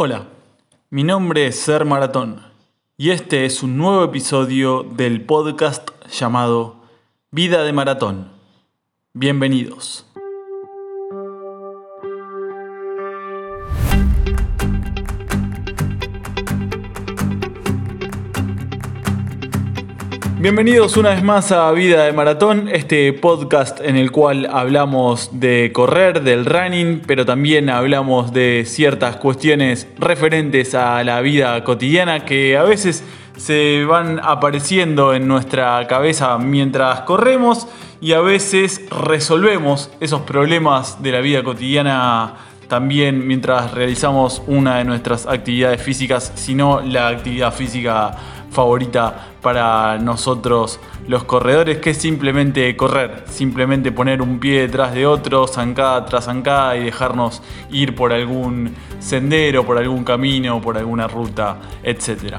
Hola, mi nombre es Ser Maratón y este es un nuevo episodio del podcast llamado Vida de Maratón. Bienvenidos. Bienvenidos una vez más a Vida de Maratón, este podcast en el cual hablamos de correr, del running, pero también hablamos de ciertas cuestiones referentes a la vida cotidiana que a veces se van apareciendo en nuestra cabeza mientras corremos y a veces resolvemos esos problemas de la vida cotidiana también mientras realizamos una de nuestras actividades físicas, sino la actividad física favorita para nosotros los corredores, que es simplemente correr, simplemente poner un pie detrás de otro, zancada tras zancada y dejarnos ir por algún sendero, por algún camino, por alguna ruta, etc.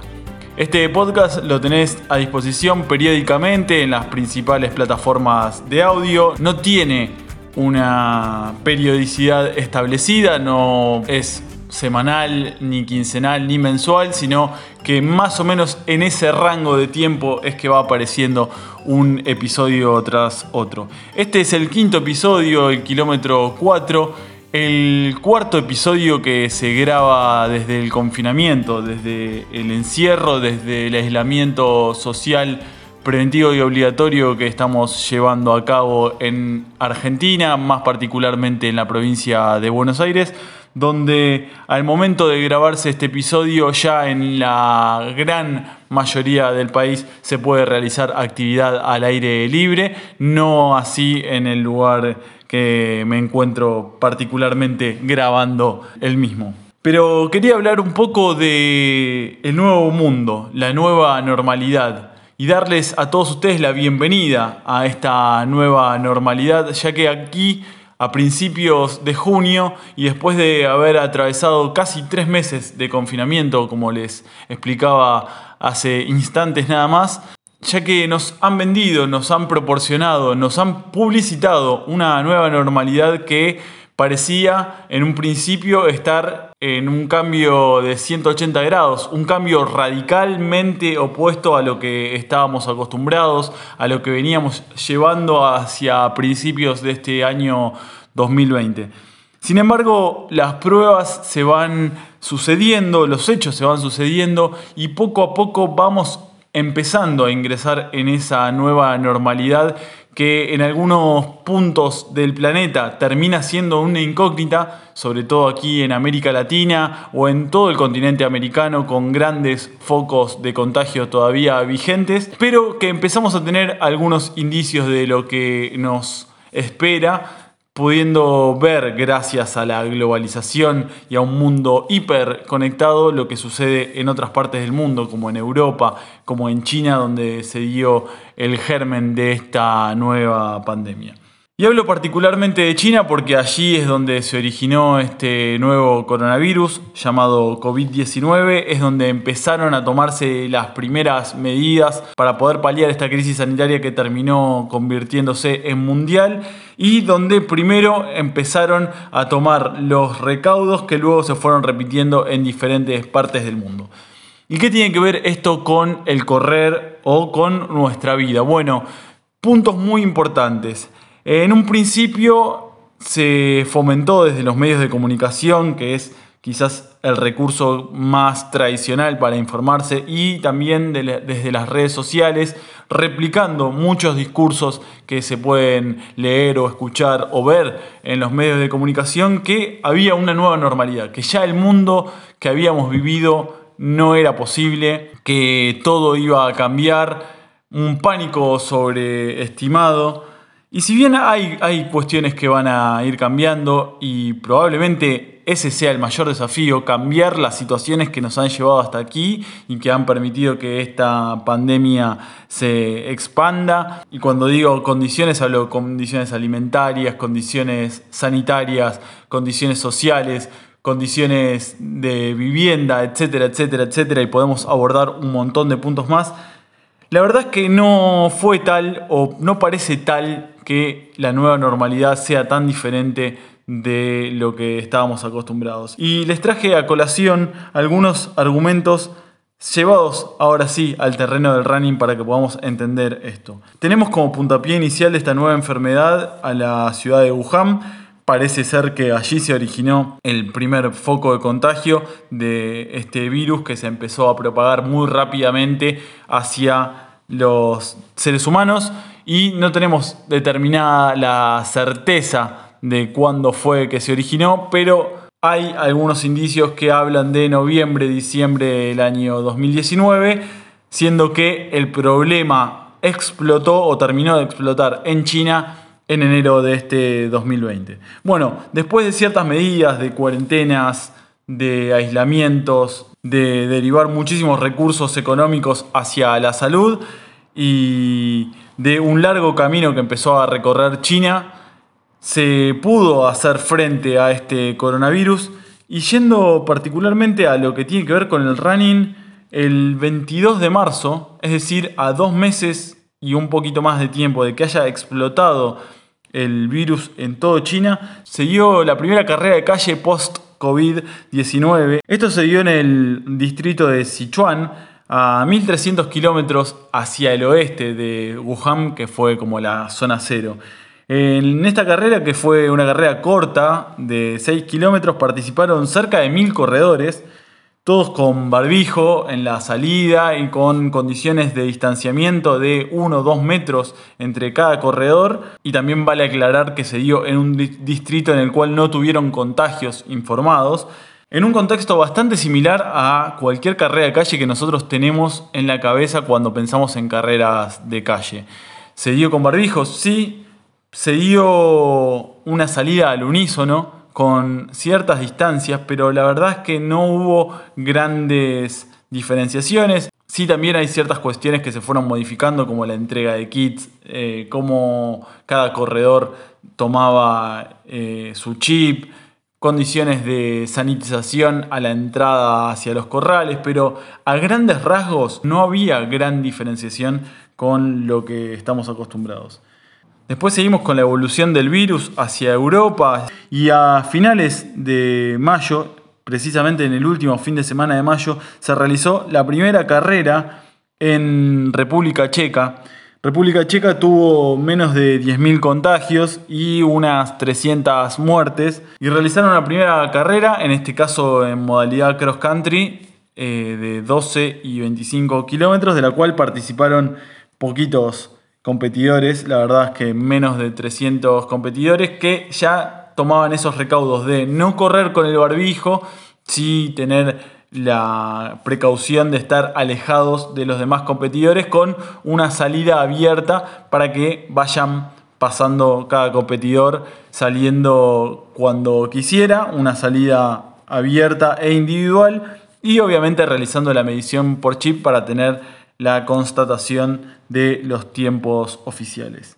Este podcast lo tenés a disposición periódicamente en las principales plataformas de audio. No tiene una periodicidad establecida, no es semanal, ni quincenal, ni mensual, sino que más o menos en ese rango de tiempo es que va apareciendo un episodio tras otro. Este es el quinto episodio, el kilómetro 4, el cuarto episodio que se graba desde el confinamiento, desde el encierro, desde el aislamiento social preventivo y obligatorio que estamos llevando a cabo en Argentina, más particularmente en la provincia de Buenos Aires donde al momento de grabarse este episodio ya en la gran mayoría del país se puede realizar actividad al aire libre, no así en el lugar que me encuentro particularmente grabando el mismo. Pero quería hablar un poco de el nuevo mundo, la nueva normalidad y darles a todos ustedes la bienvenida a esta nueva normalidad, ya que aquí a principios de junio y después de haber atravesado casi tres meses de confinamiento, como les explicaba hace instantes nada más, ya que nos han vendido, nos han proporcionado, nos han publicitado una nueva normalidad que parecía en un principio estar en un cambio de 180 grados, un cambio radicalmente opuesto a lo que estábamos acostumbrados, a lo que veníamos llevando hacia principios de este año 2020. Sin embargo, las pruebas se van sucediendo, los hechos se van sucediendo y poco a poco vamos empezando a ingresar en esa nueva normalidad que en algunos puntos del planeta termina siendo una incógnita, sobre todo aquí en América Latina o en todo el continente americano con grandes focos de contagio todavía vigentes, pero que empezamos a tener algunos indicios de lo que nos espera pudiendo ver gracias a la globalización y a un mundo hiperconectado lo que sucede en otras partes del mundo, como en Europa, como en China, donde se dio el germen de esta nueva pandemia. Y hablo particularmente de China porque allí es donde se originó este nuevo coronavirus llamado COVID-19, es donde empezaron a tomarse las primeras medidas para poder paliar esta crisis sanitaria que terminó convirtiéndose en mundial y donde primero empezaron a tomar los recaudos que luego se fueron repitiendo en diferentes partes del mundo. ¿Y qué tiene que ver esto con el correr o con nuestra vida? Bueno, puntos muy importantes. En un principio se fomentó desde los medios de comunicación, que es quizás el recurso más tradicional para informarse, y también desde las redes sociales, replicando muchos discursos que se pueden leer o escuchar o ver en los medios de comunicación, que había una nueva normalidad, que ya el mundo que habíamos vivido no era posible, que todo iba a cambiar, un pánico sobreestimado y si bien hay, hay cuestiones que van a ir cambiando y probablemente ese sea el mayor desafío, cambiar las situaciones que nos han llevado hasta aquí y que han permitido que esta pandemia se expanda. Y cuando digo condiciones, hablo de condiciones alimentarias, condiciones sanitarias, condiciones sociales, condiciones de vivienda, etcétera, etcétera, etcétera, y podemos abordar un montón de puntos más. La verdad es que no fue tal o no parece tal que la nueva normalidad sea tan diferente de lo que estábamos acostumbrados. Y les traje a colación algunos argumentos llevados ahora sí al terreno del running para que podamos entender esto. Tenemos como puntapié inicial de esta nueva enfermedad a la ciudad de Wuhan. Parece ser que allí se originó el primer foco de contagio de este virus que se empezó a propagar muy rápidamente hacia los seres humanos y no tenemos determinada la certeza de cuándo fue que se originó, pero hay algunos indicios que hablan de noviembre, diciembre del año 2019, siendo que el problema explotó o terminó de explotar en China en enero de este 2020. Bueno, después de ciertas medidas de cuarentenas, de aislamientos, de derivar muchísimos recursos económicos hacia la salud y de un largo camino que empezó a recorrer China, se pudo hacer frente a este coronavirus y yendo particularmente a lo que tiene que ver con el running, el 22 de marzo, es decir, a dos meses y un poquito más de tiempo de que haya explotado el virus en todo China, se dio la primera carrera de calle post-COVID-19. Esto se dio en el distrito de Sichuan, a 1300 kilómetros hacia el oeste de Wuhan, que fue como la zona cero. En esta carrera, que fue una carrera corta de 6 kilómetros, participaron cerca de 1000 corredores, todos con barbijo en la salida y con condiciones de distanciamiento de 1 o 2 metros entre cada corredor. Y también vale aclarar que se dio en un distrito en el cual no tuvieron contagios informados en un contexto bastante similar a cualquier carrera de calle que nosotros tenemos en la cabeza cuando pensamos en carreras de calle. Se dio con barbijos, sí, se dio una salida al unísono con ciertas distancias, pero la verdad es que no hubo grandes diferenciaciones. Sí, también hay ciertas cuestiones que se fueron modificando, como la entrega de kits, eh, cómo cada corredor tomaba eh, su chip, condiciones de sanitización a la entrada hacia los corrales, pero a grandes rasgos no había gran diferenciación con lo que estamos acostumbrados. Después seguimos con la evolución del virus hacia Europa y a finales de mayo, precisamente en el último fin de semana de mayo, se realizó la primera carrera en República Checa. República Checa tuvo menos de 10.000 contagios y unas 300 muertes y realizaron la primera carrera, en este caso en modalidad cross country, eh, de 12 y 25 kilómetros, de la cual participaron poquitos competidores, la verdad es que menos de 300 competidores que ya tomaban esos recaudos de no correr con el barbijo, sí tener la precaución de estar alejados de los demás competidores con una salida abierta para que vayan pasando cada competidor saliendo cuando quisiera, una salida abierta e individual y obviamente realizando la medición por chip para tener la constatación de los tiempos oficiales.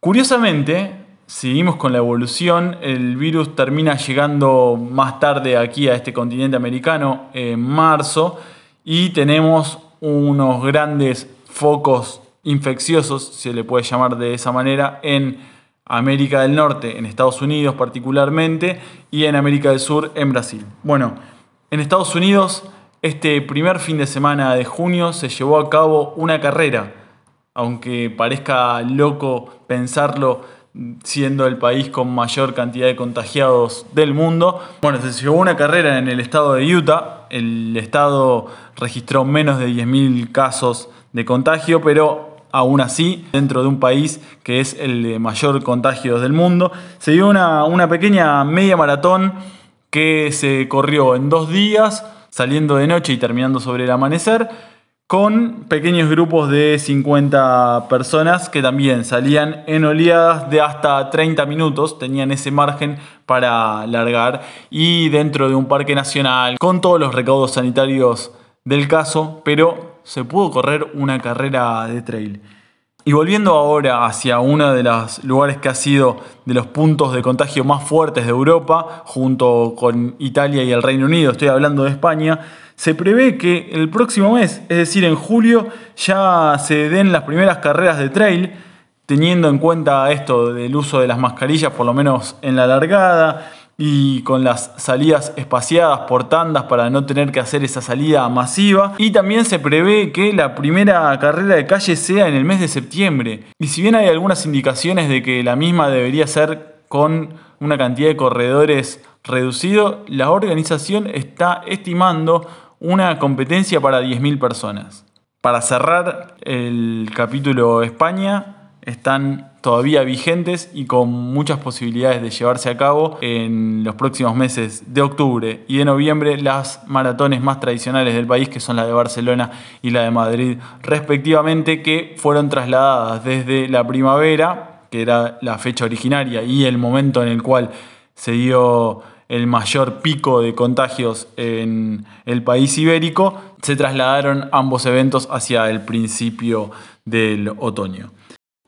Curiosamente, seguimos con la evolución, el virus termina llegando más tarde aquí a este continente americano en marzo y tenemos unos grandes focos infecciosos, se le puede llamar de esa manera, en América del Norte, en Estados Unidos particularmente, y en América del Sur, en Brasil. Bueno, en Estados Unidos este primer fin de semana de junio se llevó a cabo una carrera, aunque parezca loco pensarlo siendo el país con mayor cantidad de contagiados del mundo. Bueno, se llevó una carrera en el estado de Utah, el estado registró menos de 10.000 casos de contagio, pero aún así, dentro de un país que es el de mayor contagio del mundo, se dio una, una pequeña media maratón que se corrió en dos días saliendo de noche y terminando sobre el amanecer, con pequeños grupos de 50 personas que también salían en oleadas de hasta 30 minutos, tenían ese margen para largar y dentro de un parque nacional, con todos los recaudos sanitarios del caso, pero se pudo correr una carrera de trail. Y volviendo ahora hacia uno de los lugares que ha sido de los puntos de contagio más fuertes de Europa, junto con Italia y el Reino Unido, estoy hablando de España, se prevé que el próximo mes, es decir, en julio, ya se den las primeras carreras de trail teniendo en cuenta esto del uso de las mascarillas, por lo menos en la largada, y con las salidas espaciadas por tandas para no tener que hacer esa salida masiva. Y también se prevé que la primera carrera de calle sea en el mes de septiembre. Y si bien hay algunas indicaciones de que la misma debería ser con una cantidad de corredores reducido, la organización está estimando una competencia para 10.000 personas. Para cerrar el capítulo España, están todavía vigentes y con muchas posibilidades de llevarse a cabo en los próximos meses de octubre y de noviembre las maratones más tradicionales del país, que son la de Barcelona y la de Madrid, respectivamente, que fueron trasladadas desde la primavera, que era la fecha originaria y el momento en el cual se dio el mayor pico de contagios en el país ibérico, se trasladaron ambos eventos hacia el principio del otoño.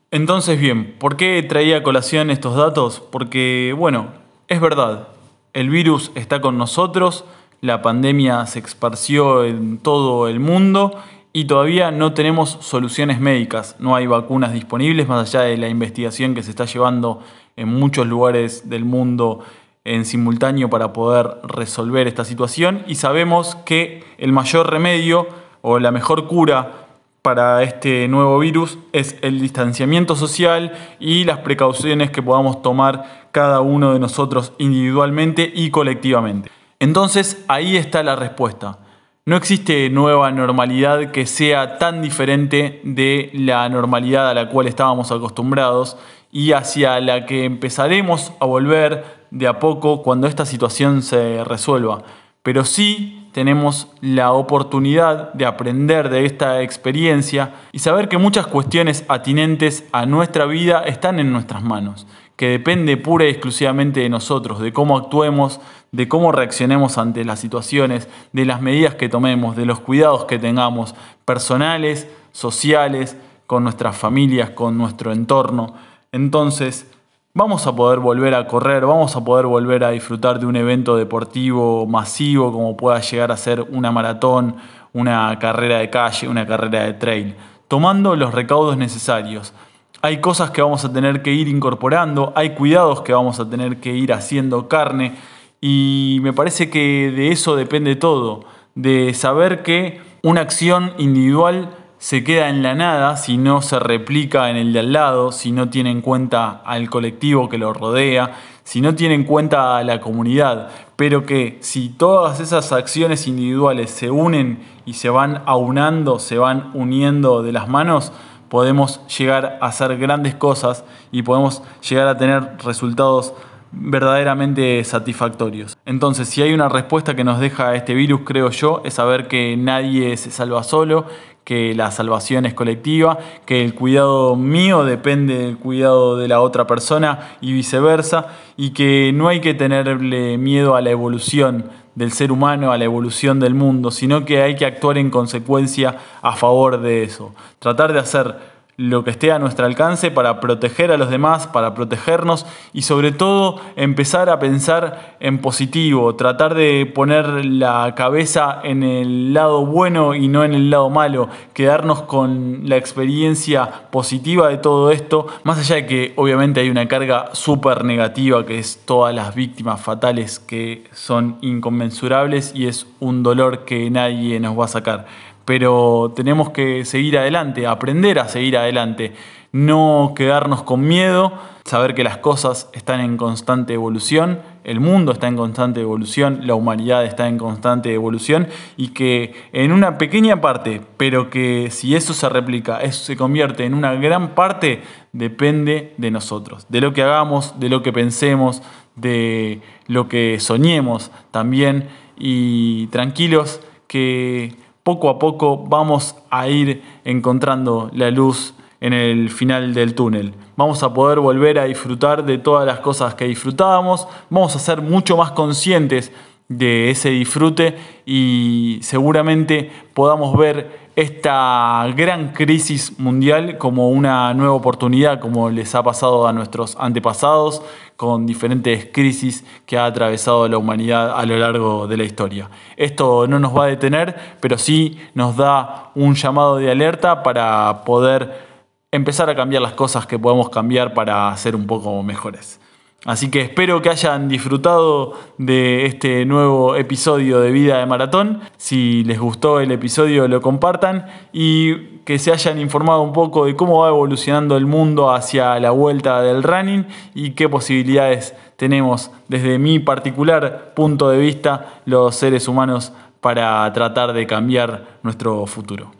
Entonces, bien, ¿por qué traía a colación estos datos? Porque, bueno, es verdad, el virus está con nosotros, la pandemia se esparció en todo el mundo y todavía no tenemos soluciones médicas, no hay vacunas disponibles más allá de la investigación que se está llevando en muchos lugares del mundo en simultáneo para poder resolver esta situación y sabemos que el mayor remedio o la mejor cura para este nuevo virus es el distanciamiento social y las precauciones que podamos tomar cada uno de nosotros individualmente y colectivamente. Entonces ahí está la respuesta. No existe nueva normalidad que sea tan diferente de la normalidad a la cual estábamos acostumbrados y hacia la que empezaremos a volver de a poco cuando esta situación se resuelva. Pero sí tenemos la oportunidad de aprender de esta experiencia y saber que muchas cuestiones atinentes a nuestra vida están en nuestras manos, que depende pura y exclusivamente de nosotros, de cómo actuemos, de cómo reaccionemos ante las situaciones, de las medidas que tomemos, de los cuidados que tengamos, personales, sociales, con nuestras familias, con nuestro entorno. Entonces, vamos a poder volver a correr, vamos a poder volver a disfrutar de un evento deportivo masivo como pueda llegar a ser una maratón, una carrera de calle, una carrera de trail, tomando los recaudos necesarios. Hay cosas que vamos a tener que ir incorporando, hay cuidados que vamos a tener que ir haciendo carne y me parece que de eso depende todo, de saber que una acción individual se queda en la nada si no se replica en el de al lado, si no tiene en cuenta al colectivo que lo rodea, si no tiene en cuenta a la comunidad, pero que si todas esas acciones individuales se unen y se van aunando, se van uniendo de las manos, podemos llegar a hacer grandes cosas y podemos llegar a tener resultados verdaderamente satisfactorios. Entonces, si hay una respuesta que nos deja este virus, creo yo, es saber que nadie se salva solo, que la salvación es colectiva, que el cuidado mío depende del cuidado de la otra persona y viceversa, y que no hay que tenerle miedo a la evolución del ser humano, a la evolución del mundo, sino que hay que actuar en consecuencia a favor de eso. Tratar de hacer lo que esté a nuestro alcance para proteger a los demás, para protegernos y sobre todo empezar a pensar en positivo, tratar de poner la cabeza en el lado bueno y no en el lado malo, quedarnos con la experiencia positiva de todo esto, más allá de que obviamente hay una carga súper negativa que es todas las víctimas fatales que son inconmensurables y es un dolor que nadie nos va a sacar pero tenemos que seguir adelante, aprender a seguir adelante, no quedarnos con miedo, saber que las cosas están en constante evolución, el mundo está en constante evolución, la humanidad está en constante evolución y que en una pequeña parte, pero que si eso se replica, eso se convierte en una gran parte, depende de nosotros, de lo que hagamos, de lo que pensemos, de lo que soñemos también. Y tranquilos que poco a poco vamos a ir encontrando la luz en el final del túnel. Vamos a poder volver a disfrutar de todas las cosas que disfrutábamos, vamos a ser mucho más conscientes de ese disfrute y seguramente podamos ver esta gran crisis mundial como una nueva oportunidad, como les ha pasado a nuestros antepasados, con diferentes crisis que ha atravesado la humanidad a lo largo de la historia. Esto no nos va a detener, pero sí nos da un llamado de alerta para poder empezar a cambiar las cosas que podemos cambiar para ser un poco mejores. Así que espero que hayan disfrutado de este nuevo episodio de Vida de Maratón. Si les gustó el episodio lo compartan y que se hayan informado un poco de cómo va evolucionando el mundo hacia la vuelta del running y qué posibilidades tenemos desde mi particular punto de vista los seres humanos para tratar de cambiar nuestro futuro.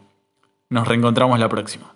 Nos reencontramos la próxima.